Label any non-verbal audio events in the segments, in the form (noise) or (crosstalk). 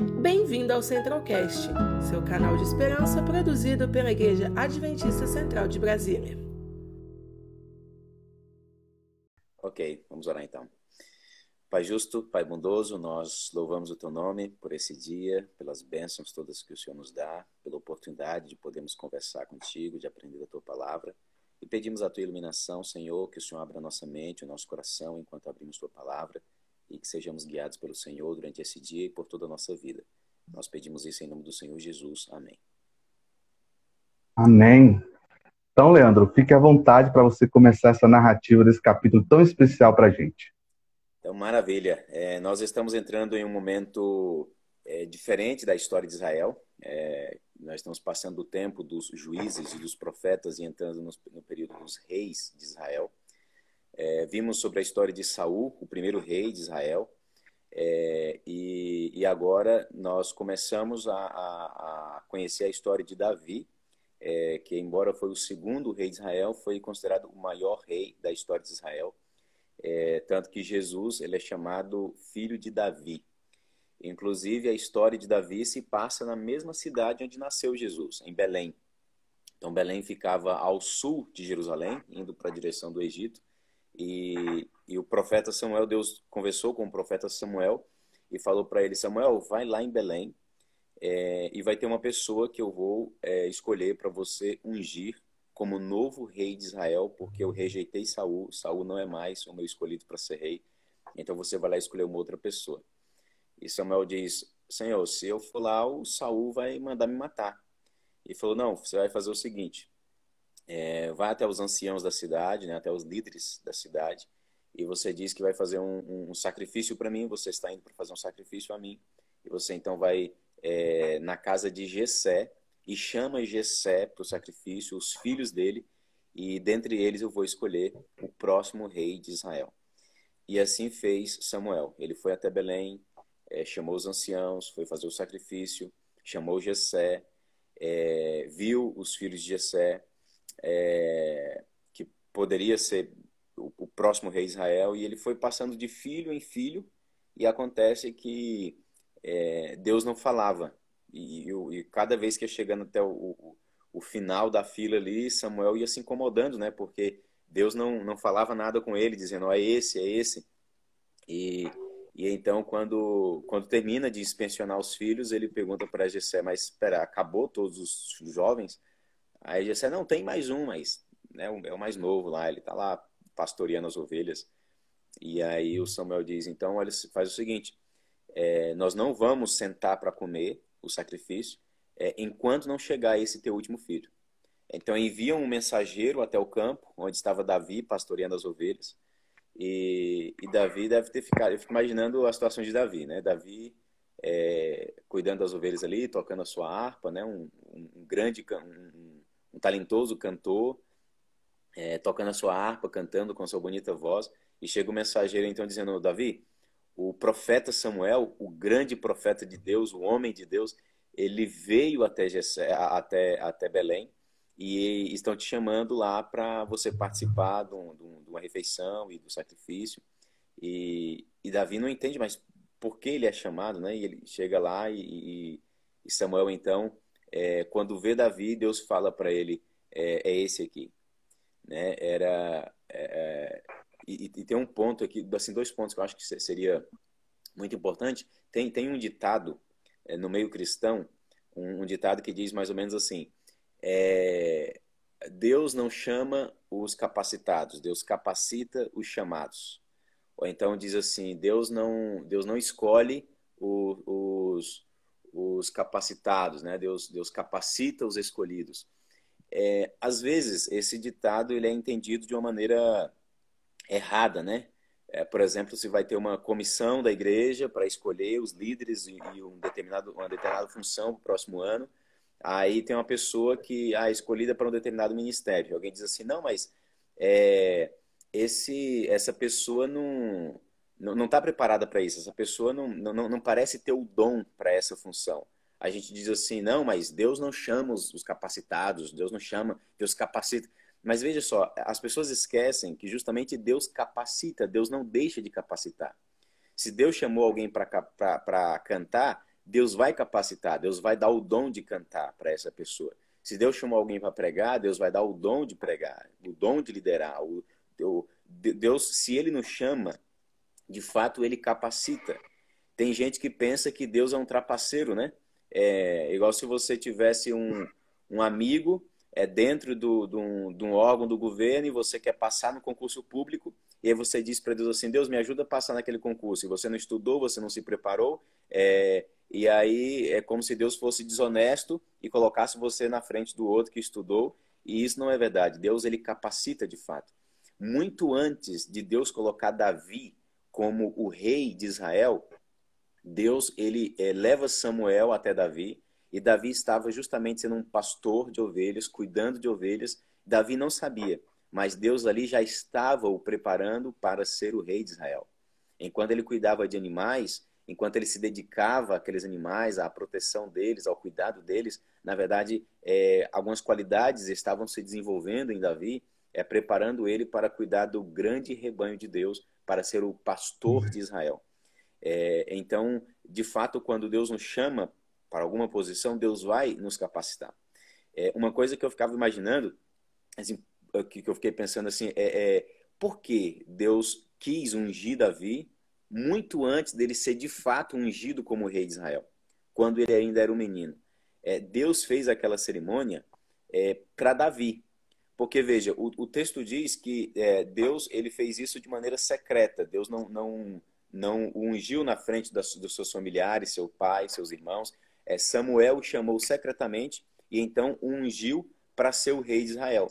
Bem-vindo ao Centralcast, seu canal de esperança produzido pela Igreja Adventista Central de Brasília. Ok, vamos orar então. Pai justo, Pai bondoso, nós louvamos o Teu nome por esse dia, pelas bênçãos todas que o Senhor nos dá, pela oportunidade de podermos conversar contigo, de aprender a Tua palavra. E pedimos a Tua iluminação, Senhor, que o Senhor abra nossa mente, o nosso coração, enquanto abrimos Tua palavra e que sejamos guiados pelo Senhor durante esse dia e por toda a nossa vida. Nós pedimos isso em nome do Senhor Jesus. Amém. Amém. Então, Leandro, fique à vontade para você começar essa narrativa desse capítulo tão especial para a gente. Então, maravilha. É, nós estamos entrando em um momento é, diferente da história de Israel. É, nós estamos passando o tempo dos juízes e dos profetas e entrando no, no período dos reis de Israel. É, vimos sobre a história de Saul, o primeiro rei de Israel, é, e, e, agora nós começamos a, a, a, conhecer a história de Davi, é, que embora foi o segundo rei de Israel, foi considerado o maior rei da história de Israel, é, tanto que Jesus ele é chamado filho de Davi. Inclusive a história de Davi se passa na mesma cidade onde nasceu Jesus, em Belém. Então Belém ficava ao sul de Jerusalém, indo para a direção do Egito, e, e o profeta Samuel, Deus conversou com o profeta Samuel e falou para ele: Samuel, vai lá em Belém é, e vai ter uma pessoa que eu vou é, escolher para você ungir como novo rei de Israel, porque eu rejeitei Saul. Saul não é mais o meu escolhido para ser rei. Então você vai lá escolher uma outra pessoa. E Samuel diz: Senhor, se eu for lá, o Saul vai mandar me matar. E falou: Não, você vai fazer o seguinte: é, vai até os anciãos da cidade, né, até os líderes da cidade, e você diz que vai fazer um, um sacrifício para mim, você está indo para fazer um sacrifício a mim, e você então vai é, na casa de Jessé e chama Jessé para o sacrifício, os filhos dele, e dentre eles eu vou escolher o próximo rei de Israel. E assim fez Samuel. Ele foi até Belém, é, chamou os anciãos, foi fazer o sacrifício, chamou Jessé, é, viu os filhos de Jessé, é, que poderia ser o, o, próximo rei de Israel, e ele foi passando de filho em filho, e acontece que é, Deus não falava. E, e, e, cada vez que ia chegando até o, o, o, final da fila ali, Samuel ia se incomodando, né? Porque Deus não, não falava nada com ele, dizendo, oh, é esse, é esse. E, e então, quando, quando termina de inspecionar os filhos, ele pergunta para Jessé, mas espera, acabou todos os jovens? Aí Jessé, não, tem mais um, mas né, é o mais novo lá, ele tá lá pastoreando as ovelhas. E aí o Samuel diz, então olha, faz o seguinte, é, nós não vamos sentar para comer o sacrifício é, enquanto não chegar esse teu último filho. Então enviam um mensageiro até o campo, onde estava Davi pastoreando as ovelhas. E, e Davi deve ter ficado, eu fico imaginando a situação de Davi, né? Davi é, cuidando das ovelhas ali, tocando a sua harpa, né? Um, um grande, um, um talentoso cantor, é, tocando a sua harpa, cantando com sua bonita voz, e chega o mensageiro então dizendo: Davi, o profeta Samuel, o grande profeta de Deus, o homem de Deus, ele veio até, Gessé, até, até Belém e estão te chamando lá para você participar de, um, de, uma refeição e do sacrifício. E, e, Davi não entende mais por que ele é chamado, né? E ele chega lá e, e Samuel então é, quando vê Davi, Deus fala para ele, é, é, esse aqui. Né? Era, é, é, e, e, tem um ponto aqui, assim, dois pontos que eu acho que seria muito importante. Tem, tem um ditado é, no meio cristão, um, um, ditado que diz mais ou menos assim, é, Deus não chama os capacitados, Deus capacita os chamados. Ou então diz assim, Deus não, Deus não escolhe os, os capacitados, né? Deus, Deus capacita os escolhidos. É, às vezes, esse ditado ele é entendido de uma maneira errada, né? É, por exemplo, se vai ter uma comissão da igreja para escolher os líderes e, e um determinado, uma determinada função para o próximo ano, aí tem uma pessoa que é escolhida para um determinado ministério. Alguém diz assim, não, mas é, esse, essa pessoa não não está preparada para isso. Essa pessoa não, não, não parece ter o dom para essa função. A gente diz assim, não, mas Deus não chama os, os capacitados, Deus não chama, Deus capacita. Mas veja só, as pessoas esquecem que justamente Deus capacita, Deus não deixa de capacitar. Se Deus chamou alguém para cantar, Deus vai capacitar, Deus vai dar o dom de cantar para essa pessoa. Se Deus chamou alguém para pregar, Deus vai dar o dom de pregar, o dom de liderar. O, o, Deus, se Ele nos chama, de fato Ele capacita. Tem gente que pensa que Deus é um trapaceiro, né? É igual se você tivesse um, um amigo é dentro do, do, de um órgão do governo e você quer passar no concurso público e aí você diz para Deus assim, Deus me ajuda a passar naquele concurso. E você não estudou, você não se preparou, é, e aí é como se Deus fosse desonesto e colocasse você na frente do outro que estudou. E isso não é verdade. Deus ele capacita de fato. Muito antes de Deus colocar Davi como o rei de Israel, Deus ele é, leva Samuel até Davi e Davi estava justamente sendo um pastor de ovelhas, cuidando de ovelhas. Davi não sabia, mas Deus ali já estava o preparando para ser o rei de Israel. Enquanto ele cuidava de animais, enquanto ele se dedicava àqueles animais, à proteção deles, ao cuidado deles, na verdade, é, algumas qualidades estavam se desenvolvendo em Davi, é, preparando ele para cuidar do grande rebanho de Deus, para ser o pastor de Israel. É, então, de fato, quando Deus nos chama para alguma posição, Deus vai nos capacitar. É, uma coisa que eu ficava imaginando, assim, que, eu fiquei pensando assim, é, é por que Deus quis ungir Davi muito antes dele ser de fato ungido como rei de Israel, quando ele ainda era um menino. É, Deus fez aquela cerimônia é, para Davi, porque veja, o, o texto diz que é, Deus ele fez isso de maneira secreta. Deus não não não o ungiu na frente das, dos seus familiares, seu pai, seus irmãos. É, Samuel o chamou secretamente e então o ungiu para ser o rei de Israel.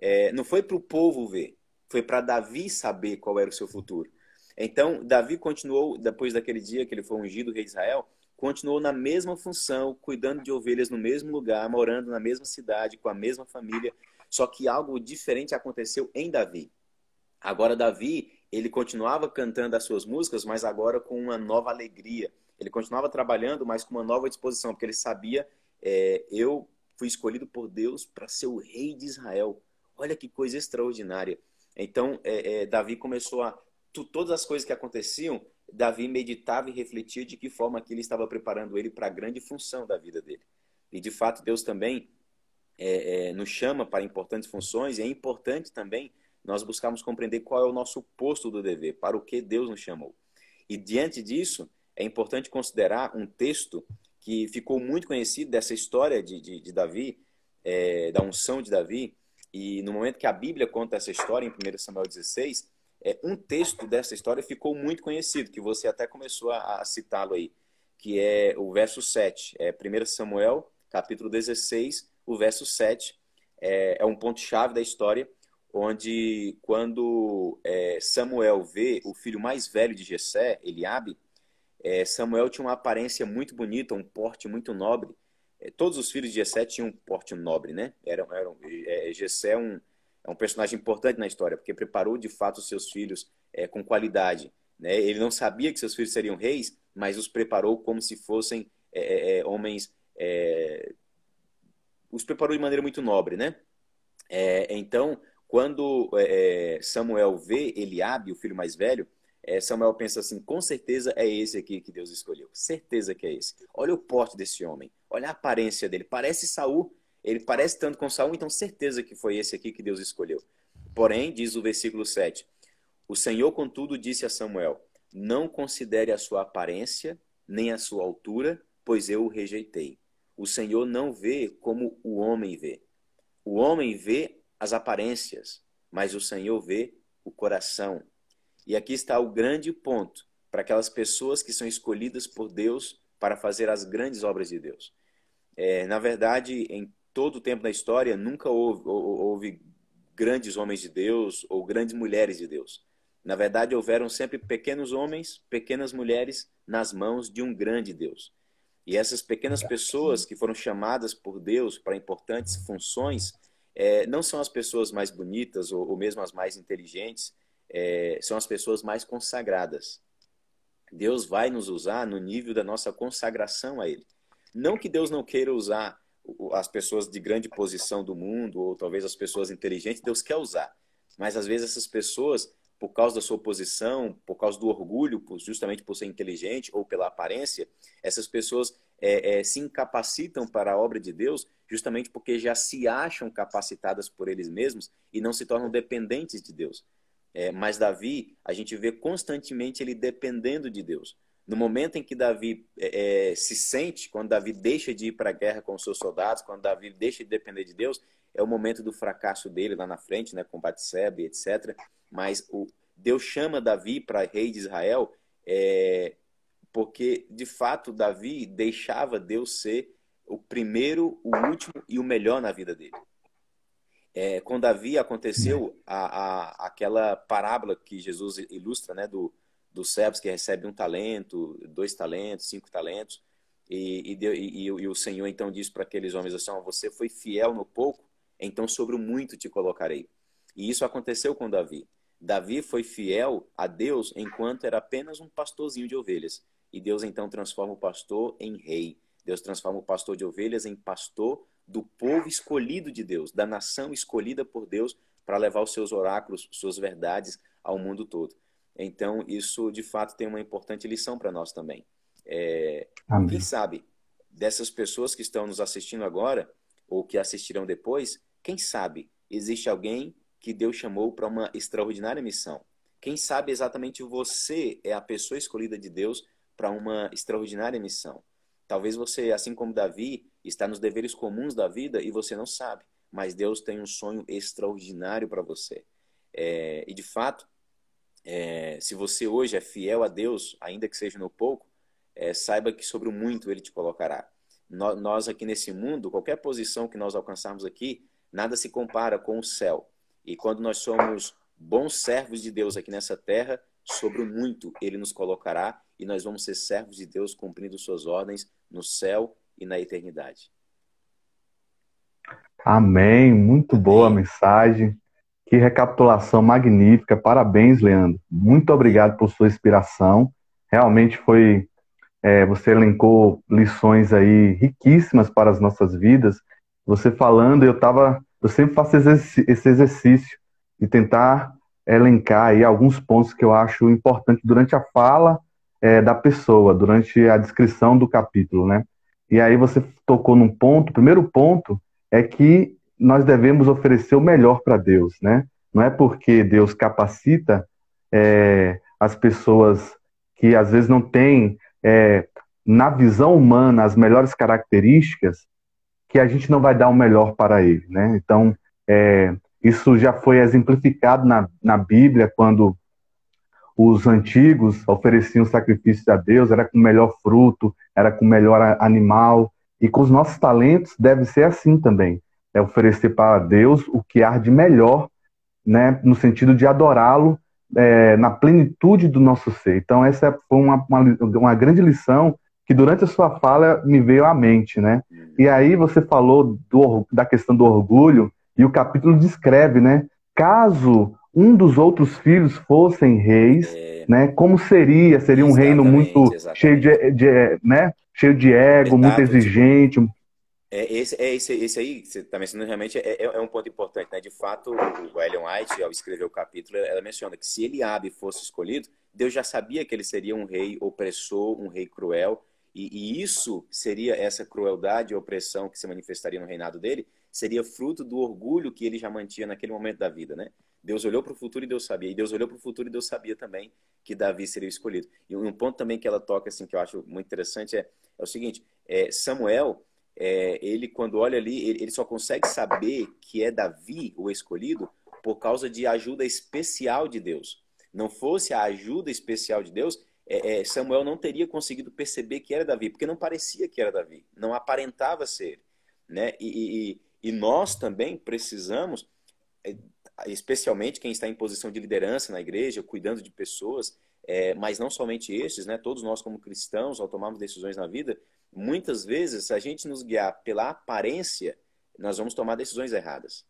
É, não foi para o povo ver, foi para Davi saber qual era o seu futuro. Então, Davi continuou, depois daquele dia que ele foi ungido rei de Israel, continuou na mesma função, cuidando de ovelhas no mesmo lugar, morando na mesma cidade, com a mesma família. Só que algo diferente aconteceu em Davi. Agora, Davi, ele continuava cantando as suas músicas, mas agora com uma nova alegria. Ele continuava trabalhando, mas com uma nova disposição, porque ele sabia: é, eu fui escolhido por Deus para ser o rei de Israel. Olha que coisa extraordinária. Então, é, é, Davi começou a. Todas as coisas que aconteciam, Davi meditava e refletia de que forma aquilo estava preparando ele para a grande função da vida dele. E, de fato, Deus também é, é, nos chama para importantes funções, e é importante também nós buscarmos compreender qual é o nosso posto do dever, para o que Deus nos chamou. E, diante disso, é importante considerar um texto que ficou muito conhecido dessa história de, de, de Davi, é, da unção de Davi, e no momento que a Bíblia conta essa história, em 1 Samuel 16, é, um texto dessa história ficou muito conhecido, que você até começou a, a citá-lo aí, que é o verso 7. É 1 Samuel, capítulo 16, o verso 7. É, é um ponto-chave da história, onde quando é, Samuel vê o filho mais velho de Jessé, Eliabe, é, Samuel tinha uma aparência muito bonita, um porte muito nobre. É, todos os filhos de Jessé tinham um porte nobre, né? Era, era, é, Jessé é um, é um personagem importante na história, porque preparou de fato os seus filhos é, com qualidade. Né? Ele não sabia que seus filhos seriam reis, mas os preparou como se fossem é, é, homens. Os preparou de maneira muito nobre, né? então, quando Samuel vê Eliabe, o filho mais velho, é, Samuel pensa assim: com certeza é esse aqui que Deus escolheu. Certeza que é esse. Olha o porte desse homem. Olha a aparência dele. Parece Saul. Ele parece tanto com Saul, então certeza que foi esse aqui que Deus escolheu. Porém, diz o versículo 7: O Senhor, contudo, disse a Samuel: Não considere a sua aparência, nem a sua altura, pois eu o rejeitei. O Senhor não vê como o homem vê. O homem vê as aparências, mas o Senhor vê o coração. E aqui está o grande ponto para aquelas pessoas que são escolhidas por Deus para fazer as grandes obras de Deus. É, na verdade, em todo o tempo da história, nunca houve, houve grandes homens de Deus ou grandes mulheres de Deus. Na verdade, houveram sempre pequenos homens, pequenas mulheres nas mãos de um grande Deus. E essas pequenas pessoas que foram chamadas por Deus para importantes funções é, não são as pessoas mais bonitas ou, ou mesmo as mais inteligentes, é, são as pessoas mais consagradas. Deus vai nos usar no nível da nossa consagração a Ele. Não que Deus não queira usar as pessoas de grande posição do mundo, ou talvez as pessoas inteligentes, Deus quer usar. Mas às vezes essas pessoas por causa da sua posição, por causa do orgulho, justamente por ser inteligente ou pela aparência, essas pessoas é, é, se incapacitam para a obra de Deus justamente porque já se acham capacitadas por eles mesmos e não se tornam dependentes de Deus. É, mas Davi, a gente vê constantemente ele dependendo de Deus. No momento em que Davi é, é se sente, quando Davi deixa de ir para a guerra com os seus soldados, quando Davi deixa de depender de Deus, é o momento do fracasso dele lá na frente, né, com Batseba, etc. Mas o, Deus chama Davi para rei de Israel é, porque, de fato, Davi deixava Deus ser o primeiro, o último e o melhor na vida dele. É, com Davi aconteceu a, a, aquela parábola que Jesus ilustra, né, do, dos servos que recebe um talento, dois talentos, cinco talentos, e, e, e, e o Senhor então diz para aqueles homens assim: você foi fiel no pouco, então sobre o muito te colocarei. E isso aconteceu com Davi. Davi foi fiel a Deus enquanto era apenas um pastorzinho de ovelhas. E Deus então transforma o pastor em rei. Deus transforma o pastor de ovelhas em pastor do povo escolhido de Deus, da nação escolhida por Deus para levar os seus oráculos, suas verdades ao mundo todo. Então, isso de fato tem uma importante lição para nós também. É, quem sabe dessas pessoas que estão nos assistindo agora, ou que assistirão depois, quem sabe existe alguém que Deus chamou para uma extraordinária missão? Quem sabe exatamente você é a pessoa escolhida de Deus para uma extraordinária missão? Talvez você, assim como Davi, está nos deveres comuns da vida e você não sabe, mas Deus tem um sonho extraordinário para você. É, e de fato, é, se você hoje é fiel a Deus, ainda que seja no pouco, é, saiba que sobre o muito Ele te colocará. Nós aqui nesse mundo, qualquer posição que nós alcançarmos aqui, Nada se compara com o céu. E quando nós somos bons servos de Deus aqui nessa terra, sobre o muito ele nos colocará e nós vamos ser servos de Deus cumprindo suas ordens no céu e na eternidade. Amém. Muito boa mensagem. Que recapitulação magnífica. Parabéns, Leandro. Muito obrigado por sua inspiração. Realmente foi. É, você elencou lições aí riquíssimas para as nossas vidas você falando, eu tava, eu sempre faço esse exercício de tentar elencar aí alguns pontos que eu acho importante durante a fala é, da pessoa, durante a descrição do capítulo, né? E aí você tocou num ponto, o primeiro ponto é que nós devemos oferecer o melhor para Deus, né? Não é porque Deus capacita é, as pessoas que às vezes não têm, é, na visão humana, as melhores características, que a gente não vai dar o melhor para ele, né? Então, é, isso já foi exemplificado na, na Bíblia, quando os antigos ofereciam sacrifícios a Deus, era com o melhor fruto, era com o melhor animal, e com os nossos talentos deve ser assim também, é oferecer para Deus o que há de melhor, né, no sentido de adorá-lo é, na plenitude do nosso ser. Então, essa foi uma, uma, uma grande lição que durante a sua fala me veio à mente, né? E aí você falou do, da questão do orgulho e o capítulo descreve, né? Caso um dos outros filhos fossem reis, é... né? Como seria? Seria um exatamente, reino muito exatamente. cheio de, de, né? Cheio de ego, muito exigente. É, esse, é esse, esse aí, você está mencionando realmente, é, é, é, um ponto importante, né? De fato, o Ellen White, ao escrever o capítulo, ela menciona que se Eliabe fosse escolhido, Deus já sabia que ele seria um rei opressor, um rei cruel, e, e, isso seria essa crueldade e opressão que se manifestaria no reinado dele, seria fruto do orgulho que ele já mantinha naquele momento da vida, né? Deus olhou para o futuro e Deus sabia. E Deus olhou para o futuro e Deus sabia também que Davi seria escolhido. E um ponto também que ela toca, assim, que eu acho muito interessante é, é o seguinte: é, Samuel, é, ele quando olha ali, ele, ele só consegue saber que é Davi o escolhido por causa de ajuda especial de Deus. Não fosse a ajuda especial de Deus, é, é, Samuel não teria conseguido perceber que era Davi, porque não parecia que era Davi, não aparentava ser. Né? E, e, e nós também precisamos, é, especialmente quem está em posição de liderança na igreja, cuidando de pessoas, é, mas não somente estes, né? todos nós como cristãos, ao tomarmos decisões na vida, muitas vezes, se a gente nos guiar pela aparência, nós vamos tomar decisões erradas.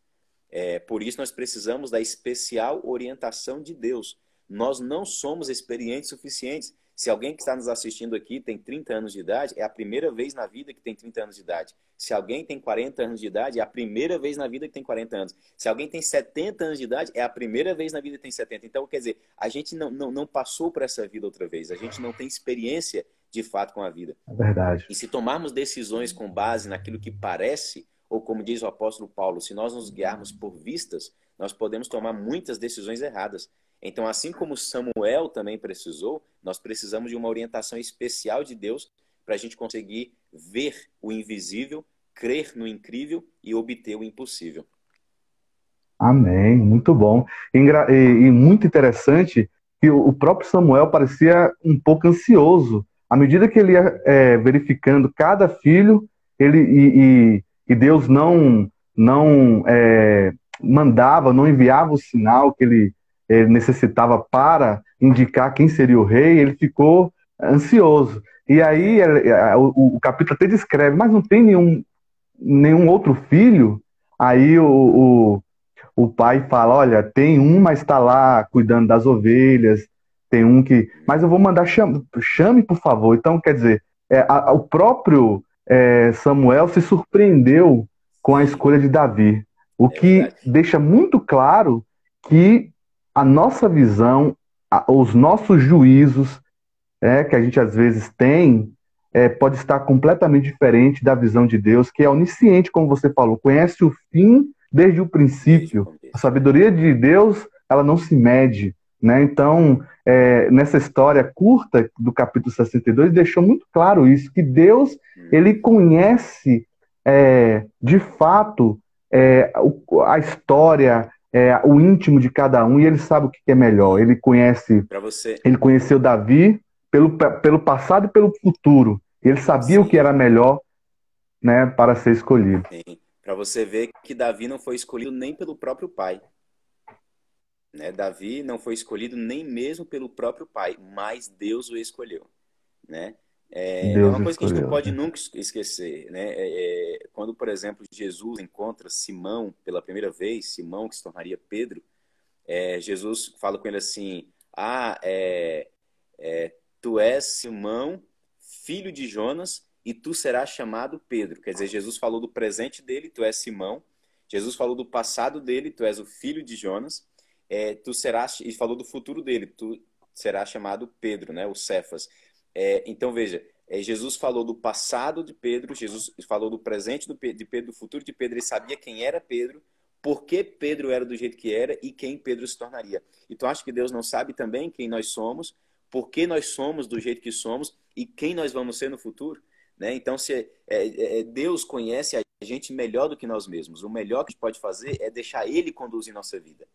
É, por isso, nós precisamos da especial orientação de Deus nós não somos experientes suficientes. Se alguém que está nos assistindo aqui tem 30 anos de idade, é a primeira vez na vida que tem 30 anos de idade. Se alguém tem 40 anos de idade, é a primeira vez na vida que tem 40 anos. Se alguém tem 70 anos de idade, é a primeira vez na vida que tem 70. Então, quer dizer, a gente não, não, não passou por essa vida outra vez. A gente não tem experiência de fato com a vida. É verdade. E se tomarmos decisões com base naquilo que parece, ou como diz o apóstolo Paulo, se nós nos guiarmos por vistas, nós podemos tomar muitas decisões erradas. Então, assim como Samuel também precisou, nós precisamos de uma orientação especial de Deus para a gente conseguir ver o invisível, crer no incrível e obter o impossível. Amém, muito bom. E, e muito interessante que o próprio Samuel parecia um pouco ansioso. À medida que ele ia é, verificando cada filho, ele e, e, e Deus não não é, mandava, não enviava o sinal que ele ele necessitava para indicar quem seria o rei, ele ficou ansioso. E aí o, o capítulo até descreve, mas não tem nenhum, nenhum outro filho? Aí o, o, o pai fala, olha, tem um, mas está lá cuidando das ovelhas, tem um que... Mas eu vou mandar, chame, chame por favor. Então, quer dizer, é, a, o próprio é, Samuel se surpreendeu com a escolha de Davi, o é que deixa muito claro que a nossa visão, a, os nossos juízos, é, que a gente às vezes tem, é, pode estar completamente diferente da visão de Deus, que é onisciente, como você falou, conhece o fim desde o princípio. A sabedoria de Deus, ela não se mede. Né? Então, é, nessa história curta do capítulo 62, deixou muito claro isso, que Deus ele conhece é, de fato é, a história, é, o íntimo de cada um e ele sabe o que é melhor. Ele conhece. Você... Ele conheceu Davi pelo, pelo passado e pelo futuro. Ele sabia Sim. o que era melhor né, para ser escolhido. Para você ver que Davi não foi escolhido nem pelo próprio pai. Né? Davi não foi escolhido nem mesmo pelo próprio pai, mas Deus o escolheu. Né? É, é uma coisa que a gente não pode nunca esquecer, né? É, é, quando, por exemplo, Jesus encontra Simão pela primeira vez, Simão que se tornaria Pedro, é, Jesus fala com ele assim: Ah, é, é, tu és Simão, filho de Jonas, e tu serás chamado Pedro. Quer dizer, Jesus falou do presente dele, tu és Simão. Jesus falou do passado dele, tu és o filho de Jonas. É, tu serás e falou do futuro dele, tu serás chamado Pedro, né? O Cefas. É, então, veja, é, Jesus falou do passado de Pedro, Jesus falou do presente de Pedro, do futuro de Pedro, ele sabia quem era Pedro, por que Pedro era do jeito que era e quem Pedro se tornaria. Então, acho que Deus não sabe também quem nós somos, por que nós somos do jeito que somos e quem nós vamos ser no futuro. Né? Então, se é, é, é Deus conhece a gente melhor do que nós mesmos. O melhor que a gente pode fazer é deixar Ele conduzir nossa vida.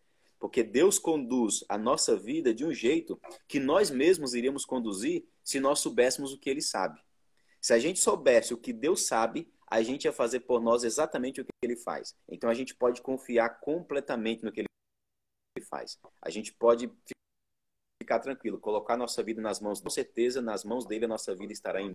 Porque Deus conduz a nossa vida de um jeito que nós mesmos iríamos conduzir se nós soubéssemos o que ele sabe. Se a gente soubesse o que Deus sabe, a gente ia fazer por nós exatamente o que ele faz. Então a gente pode confiar completamente no que ele faz. A gente pode ficar tranquilo, colocar nossa vida nas mãos, com certeza nas mãos dele a nossa vida estará em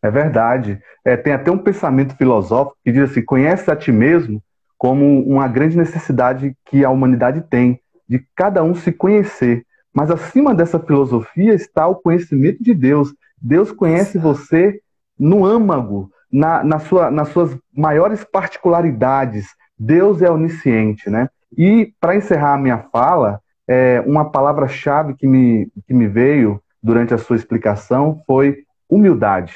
é verdade. É, tem até um pensamento filosófico que diz assim: conhece a ti mesmo como uma grande necessidade que a humanidade tem de cada um se conhecer. Mas acima dessa filosofia está o conhecimento de Deus. Deus conhece você no âmago, na, na sua, nas suas maiores particularidades. Deus é onisciente, né? E para encerrar a minha fala, é, uma palavra-chave que me, que me veio durante a sua explicação foi humildade.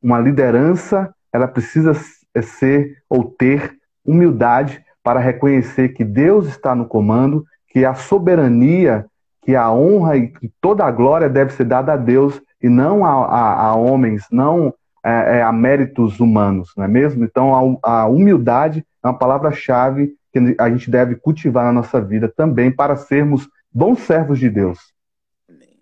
Uma liderança, ela precisa ser ou ter humildade para reconhecer que Deus está no comando, que a soberania, que a honra e que toda a glória deve ser dada a Deus e não a, a, a homens, não é, é, a méritos humanos, não é mesmo? Então a, a humildade é uma palavra-chave que a gente deve cultivar na nossa vida também para sermos bons servos de Deus. Amém.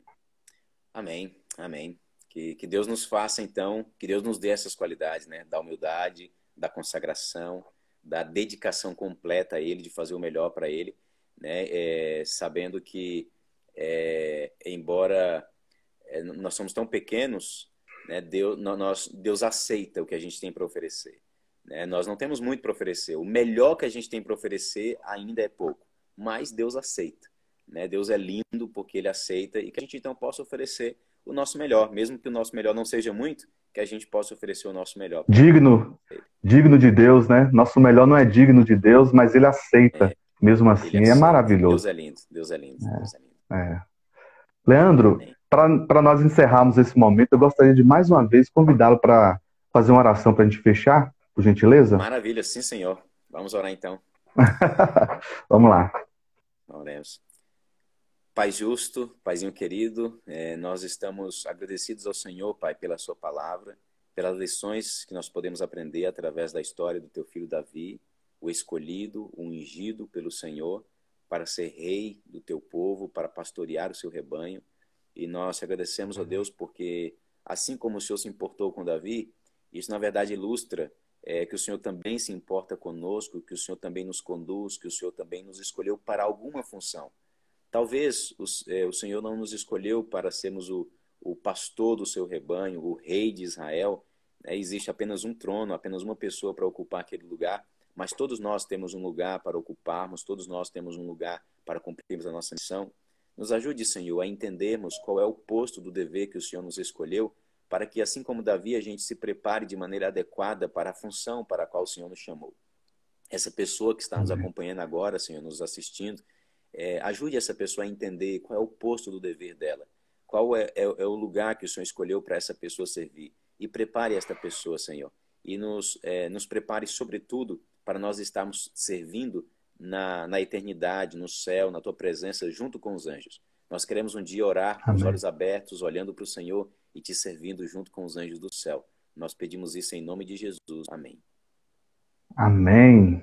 Amém. Amém. Que, que Deus nos faça, então, que Deus nos dê essas qualidades, né? Da humildade, da consagração, da dedicação completa a Ele, de fazer o melhor para Ele, né? É, sabendo que, é, embora é, nós somos tão pequenos, né? Deus, nós, Deus aceita o que a gente tem para oferecer. Né? Nós não temos muito para oferecer. O melhor que a gente tem para oferecer ainda é pouco, mas Deus aceita. Né? Deus é lindo porque Ele aceita e que a gente então possa oferecer o nosso melhor, mesmo que o nosso melhor não seja muito, que a gente possa oferecer o nosso melhor. Digno, digno de Deus, né? Nosso melhor não é digno de Deus, mas Ele aceita. É. Mesmo assim, é, é, maravilhoso. Deus é lindo, Deus é lindo. É. Deus é lindo. É. Leandro, para nós encerrarmos esse momento, eu gostaria de mais uma vez convidá-lo para fazer uma oração para a gente fechar, por gentileza? Maravilha, sim, senhor. Vamos orar então. (laughs) Vamos lá. Oremos. Pai justo, Paizinho querido, é, nós estamos agradecidos ao Senhor, Pai, pela Sua palavra, pelas lições que nós podemos aprender através da história do Teu filho Davi, o escolhido, o ungido pelo Senhor para ser rei do teu povo, para pastorear o seu rebanho. E nós agradecemos, ó Deus, porque assim como o Senhor se importou com Davi, isso na verdade ilustra é, que o Senhor também se importa conosco, que o Senhor também nos conduz, que o Senhor também nos escolheu para alguma função. Talvez o, é, o Senhor não nos escolheu para sermos o, o pastor do seu rebanho, o rei de Israel. Né? Existe apenas um trono, apenas uma pessoa para ocupar aquele lugar mas todos nós temos um lugar para ocuparmos, todos nós temos um lugar para cumprirmos a nossa missão. Nos ajude, Senhor, a entendermos qual é o posto do dever que o Senhor nos escolheu, para que, assim como Davi, a gente se prepare de maneira adequada para a função para a qual o Senhor nos chamou. Essa pessoa que está nos acompanhando agora, Senhor, nos assistindo, é, ajude essa pessoa a entender qual é o posto do dever dela, qual é, é, é o lugar que o Senhor escolheu para essa pessoa servir. E prepare esta pessoa, Senhor, e nos, é, nos prepare, sobretudo, para nós estarmos servindo na, na eternidade, no céu, na tua presença, junto com os anjos. Nós queremos um dia orar com os olhos abertos, olhando para o Senhor e te servindo junto com os anjos do céu. Nós pedimos isso em nome de Jesus. Amém. Amém.